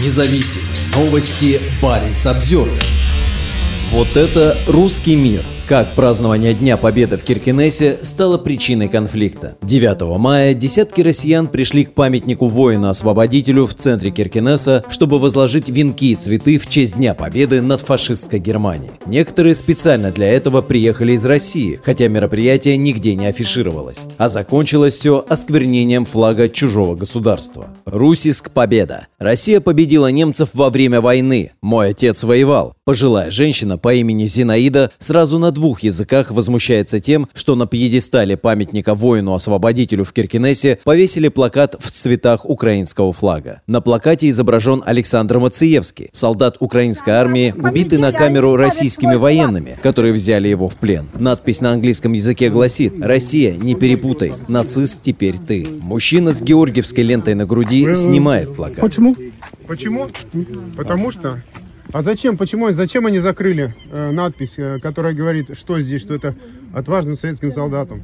независим. Новости Баренц Обзервер. Вот это русский мир – как празднование Дня Победы в Киркинессе стало причиной конфликта. 9 мая десятки россиян пришли к памятнику воина-освободителю в центре Киркинесса, чтобы возложить венки и цветы в честь Дня Победы над фашистской Германией. Некоторые специально для этого приехали из России, хотя мероприятие нигде не афишировалось. А закончилось все осквернением флага чужого государства. Русиск победа. Россия победила немцев во время войны. Мой отец воевал. Пожилая женщина по имени Зинаида сразу на двух языках возмущается тем, что на пьедестале памятника воину-освободителю в Киркинессе повесили плакат в цветах украинского флага. На плакате изображен Александр Мациевский, солдат украинской армии, убитый на камеру российскими военными, которые взяли его в плен. Надпись на английском языке гласит «Россия, не перепутай, нацист теперь ты». Мужчина с георгиевской лентой на груди снимает плакат. Почему? Почему? Потому что а зачем, почему, зачем они закрыли э, надпись, э, которая говорит, что здесь, что это отважным советским солдатам?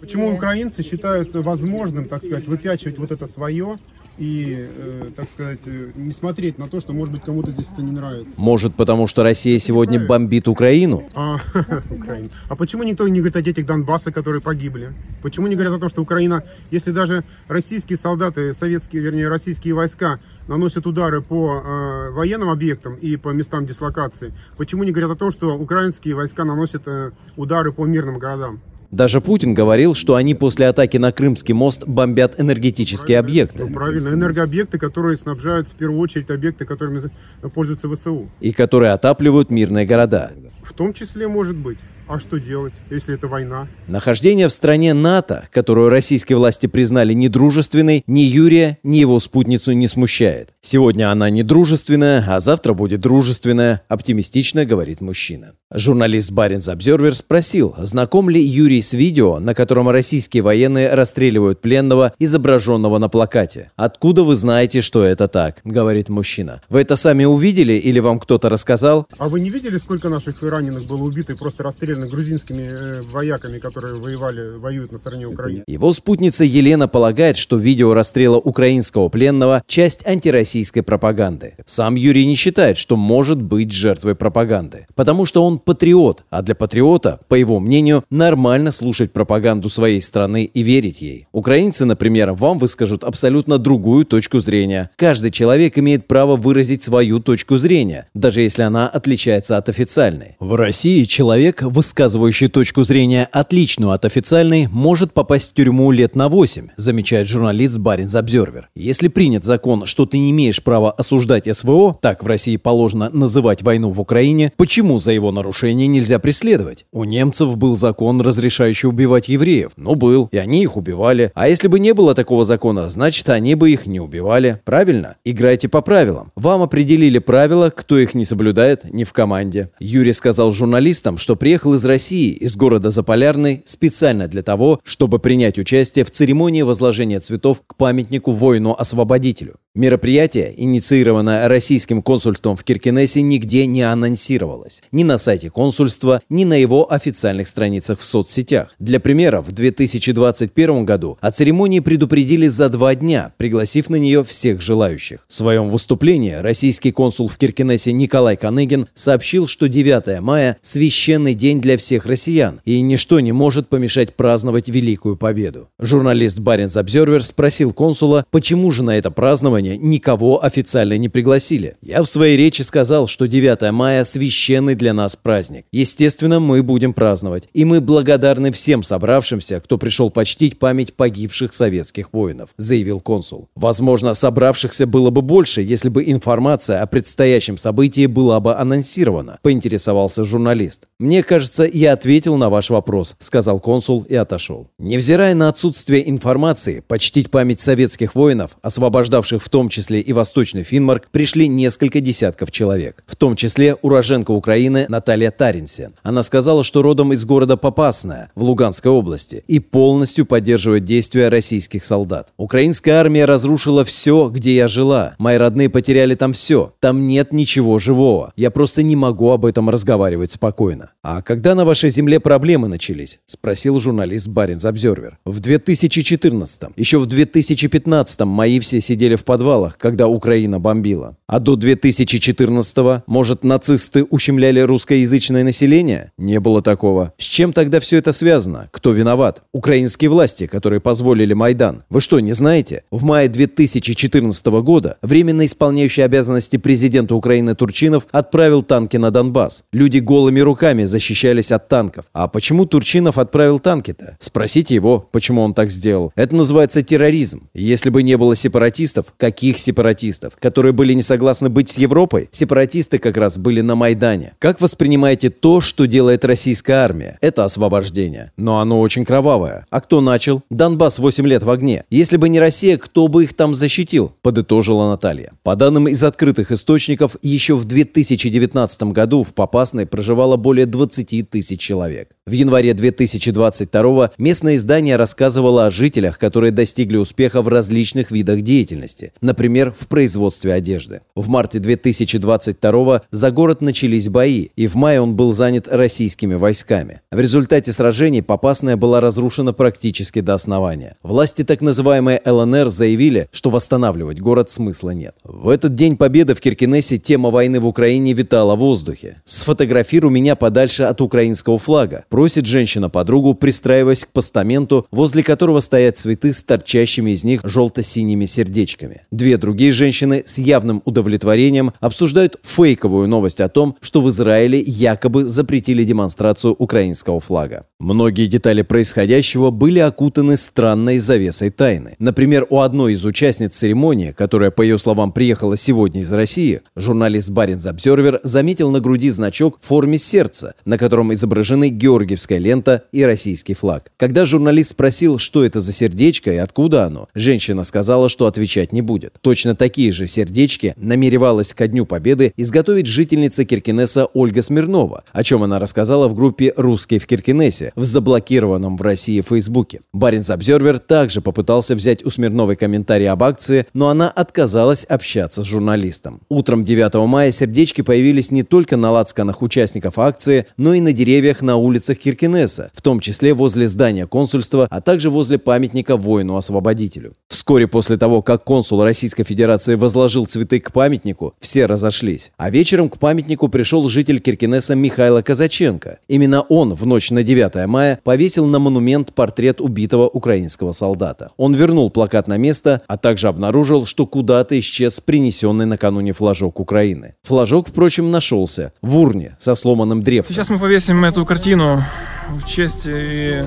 Почему украинцы считают возможным, так сказать, выпячивать вот это свое и, э, так сказать, э, не смотреть на то, что, может быть, кому-то здесь это не нравится. Может, потому что Россия сегодня бомбит Украину? А, Украина. а почему никто не говорит о детях Донбасса, которые погибли? Почему не говорят о том, что Украина, если даже российские солдаты, советские, вернее, российские войска наносят удары по э, военным объектам и по местам дислокации, почему не говорят о том, что украинские войска наносят э, удары по мирным городам? Даже Путин говорил, что они после атаки на Крымский мост бомбят энергетические правильно, объекты. Ну, правильно, энергообъекты, которые снабжают в первую очередь объекты, которыми пользуются ВСУ. И которые отапливают мирные города. В том числе может быть. А что делать, если это война? Нахождение в стране НАТО, которую российские власти признали недружественной, ни Юрия, ни его спутницу не смущает. Сегодня она недружественная, а завтра будет дружественная, оптимистично говорит мужчина. Журналист Баринс Обзервер спросил, знаком ли Юрий с видео, на котором российские военные расстреливают пленного, изображенного на плакате. «Откуда вы знаете, что это так?» – говорит мужчина. «Вы это сами увидели или вам кто-то рассказал?» А вы не видели, сколько наших раненых было убито и просто расстреляно расстреляны грузинскими э, вояками, которые воевали, воюют на стороне Украины. Его спутница Елена полагает, что видео расстрела украинского пленного – часть антироссийской пропаганды. Сам Юрий не считает, что может быть жертвой пропаганды, потому что он патриот, а для патриота, по его мнению, нормально слушать пропаганду своей страны и верить ей. Украинцы, например, вам выскажут абсолютно другую точку зрения. Каждый человек имеет право выразить свою точку зрения, даже если она отличается от официальной. В России человек, высказывающий точку зрения отличную от официальной, может попасть в тюрьму лет на 8, замечает журналист Баринс Обзервер. Если принят закон, что ты не имеешь права осуждать СВО, так в России положено называть войну в Украине, почему за его нарушение нельзя преследовать? У немцев был закон, разрешающий убивать евреев. Ну, был, и они их убивали. А если бы не было такого закона, значит, они бы их не убивали. Правильно? Играйте по правилам. Вам определили правила, кто их не соблюдает, не в команде. Юрий сказал журналистам, что приехал из России, из города Заполярный, специально для того, чтобы принять участие в церемонии возложения цветов к памятнику воину-освободителю. Мероприятие, инициированное российским консульством в Киркинессе, нигде не анонсировалось. Ни на сайте консульства, ни на его официальных страницах в соцсетях. Для примера, в 2021 году о церемонии предупредили за два дня, пригласив на нее всех желающих. В своем выступлении российский консул в Киркинессе Николай Каныгин сообщил, что 9 мая – священный день для всех россиян, и ничто не может помешать праздновать Великую Победу. Журналист Баринс Обзервер спросил консула, почему же на это празднование празднования никого официально не пригласили. Я в своей речи сказал, что 9 мая – священный для нас праздник. Естественно, мы будем праздновать. И мы благодарны всем собравшимся, кто пришел почтить память погибших советских воинов, заявил консул. Возможно, собравшихся было бы больше, если бы информация о предстоящем событии была бы анонсирована, поинтересовался журналист. Мне кажется, я ответил на ваш вопрос, сказал консул и отошел. Невзирая на отсутствие информации, почтить память советских воинов, освобождавших в том числе и Восточный Финмарк, пришли несколько десятков человек. В том числе уроженка Украины Наталья Таринсен. Она сказала, что родом из города Попасная в Луганской области и полностью поддерживает действия российских солдат. Украинская армия разрушила все, где я жила. Мои родные потеряли там все. Там нет ничего живого. Я просто не могу об этом разговаривать спокойно. А когда на вашей земле проблемы начались? Спросил журналист Баринс Обзервер. В 2014 -м. Еще в 2015 мои все сидели в подвале подвалах, когда Украина бомбила. А до 2014-го, может, нацисты ущемляли русскоязычное население? Не было такого. С чем тогда все это связано? Кто виноват? Украинские власти, которые позволили Майдан. Вы что, не знаете? В мае 2014 года временно исполняющий обязанности президента Украины Турчинов отправил танки на Донбасс. Люди голыми руками защищались от танков. А почему Турчинов отправил танки-то? Спросите его, почему он так сделал. Это называется терроризм. Если бы не было сепаратистов, каких сепаратистов? Которые были не согласны быть с Европой? Сепаратисты как раз были на Майдане. Как воспринимаете то, что делает российская армия? Это освобождение. Но оно очень кровавое. А кто начал? Донбасс 8 лет в огне. Если бы не Россия, кто бы их там защитил? Подытожила Наталья. По данным из открытых источников, еще в 2019 году в Попасной проживало более 20 тысяч человек. В январе 2022 местное издание рассказывало о жителях, которые достигли успеха в различных видах деятельности, например, в производстве одежды. В марте 2022 за город начались бои, и в мае он был занят российскими войсками. В результате сражений Попасная была разрушена практически до основания. Власти так называемой ЛНР заявили, что восстанавливать город смысла нет. В этот день победы в Киркинессе тема войны в Украине витала в воздухе. Сфотографируй меня подальше от украинского флага Просит женщина подругу, пристраиваясь к постаменту, возле которого стоят цветы с торчащими из них желто-синими сердечками. Две другие женщины с явным удовлетворением обсуждают фейковую новость о том, что в Израиле якобы запретили демонстрацию украинского флага. Многие детали происходящего были окутаны странной завесой тайны. Например, у одной из участниц церемонии, которая, по ее словам, приехала сегодня из России, журналист Баринс Обзервер заметил на груди значок в форме сердца, на котором изображены георгиевская лента и российский флаг. Когда журналист спросил, что это за сердечко и откуда оно, женщина сказала, что отвечать не будет. Точно такие же сердечки намеревалась ко Дню Победы изготовить жительница Киркинесса Ольга Смирнова, о чем она рассказала в группе «Русские в Киркинессе» в заблокированном в России Фейсбуке. Баринс Обзервер также попытался взять у Смирновой комментарий об акции, но она отказалась общаться с журналистом. Утром 9 мая сердечки появились не только на лацканах участников акции, но и на деревьях на улицах Киркинесса, в том числе возле здания консульства, а также возле памятника воину-освободителю. Вскоре после того, как консул Российской Федерации возложил цветы к памятнику, все разошлись. А вечером к памятнику пришел житель Киркинесса Михайло Казаченко. Именно он в ночь на 9 мая повесил на монумент портрет убитого украинского солдата. Он вернул плакат на место, а также обнаружил, что куда-то исчез принесенный накануне флажок Украины. Флажок, впрочем, нашелся в урне со сломанным древком. Сейчас мы повесим эту картину в честь и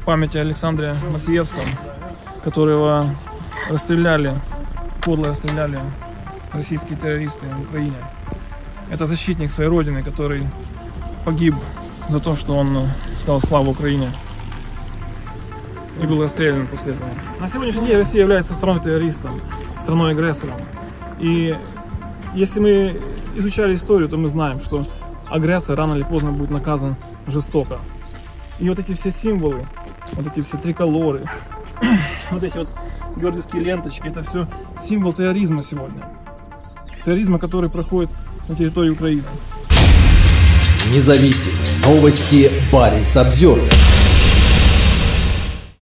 в памяти Александра Масиевского, которого расстреляли, подло расстреляли российские террористы в Украине. Это защитник своей родины, который погиб за то, что он сказал славу Украине и был расстрелян после этого. На сегодняшний день Россия является страной террористом, страной агрессором. И если мы изучали историю, то мы знаем, что агрессор рано или поздно будет наказан жестоко. И вот эти все символы, вот эти все триколоры, вот эти вот георгиевские ленточки, это все символ терроризма сегодня. Терроризма, который проходит на территории Украины. Независимые новости Баренц Обзервер.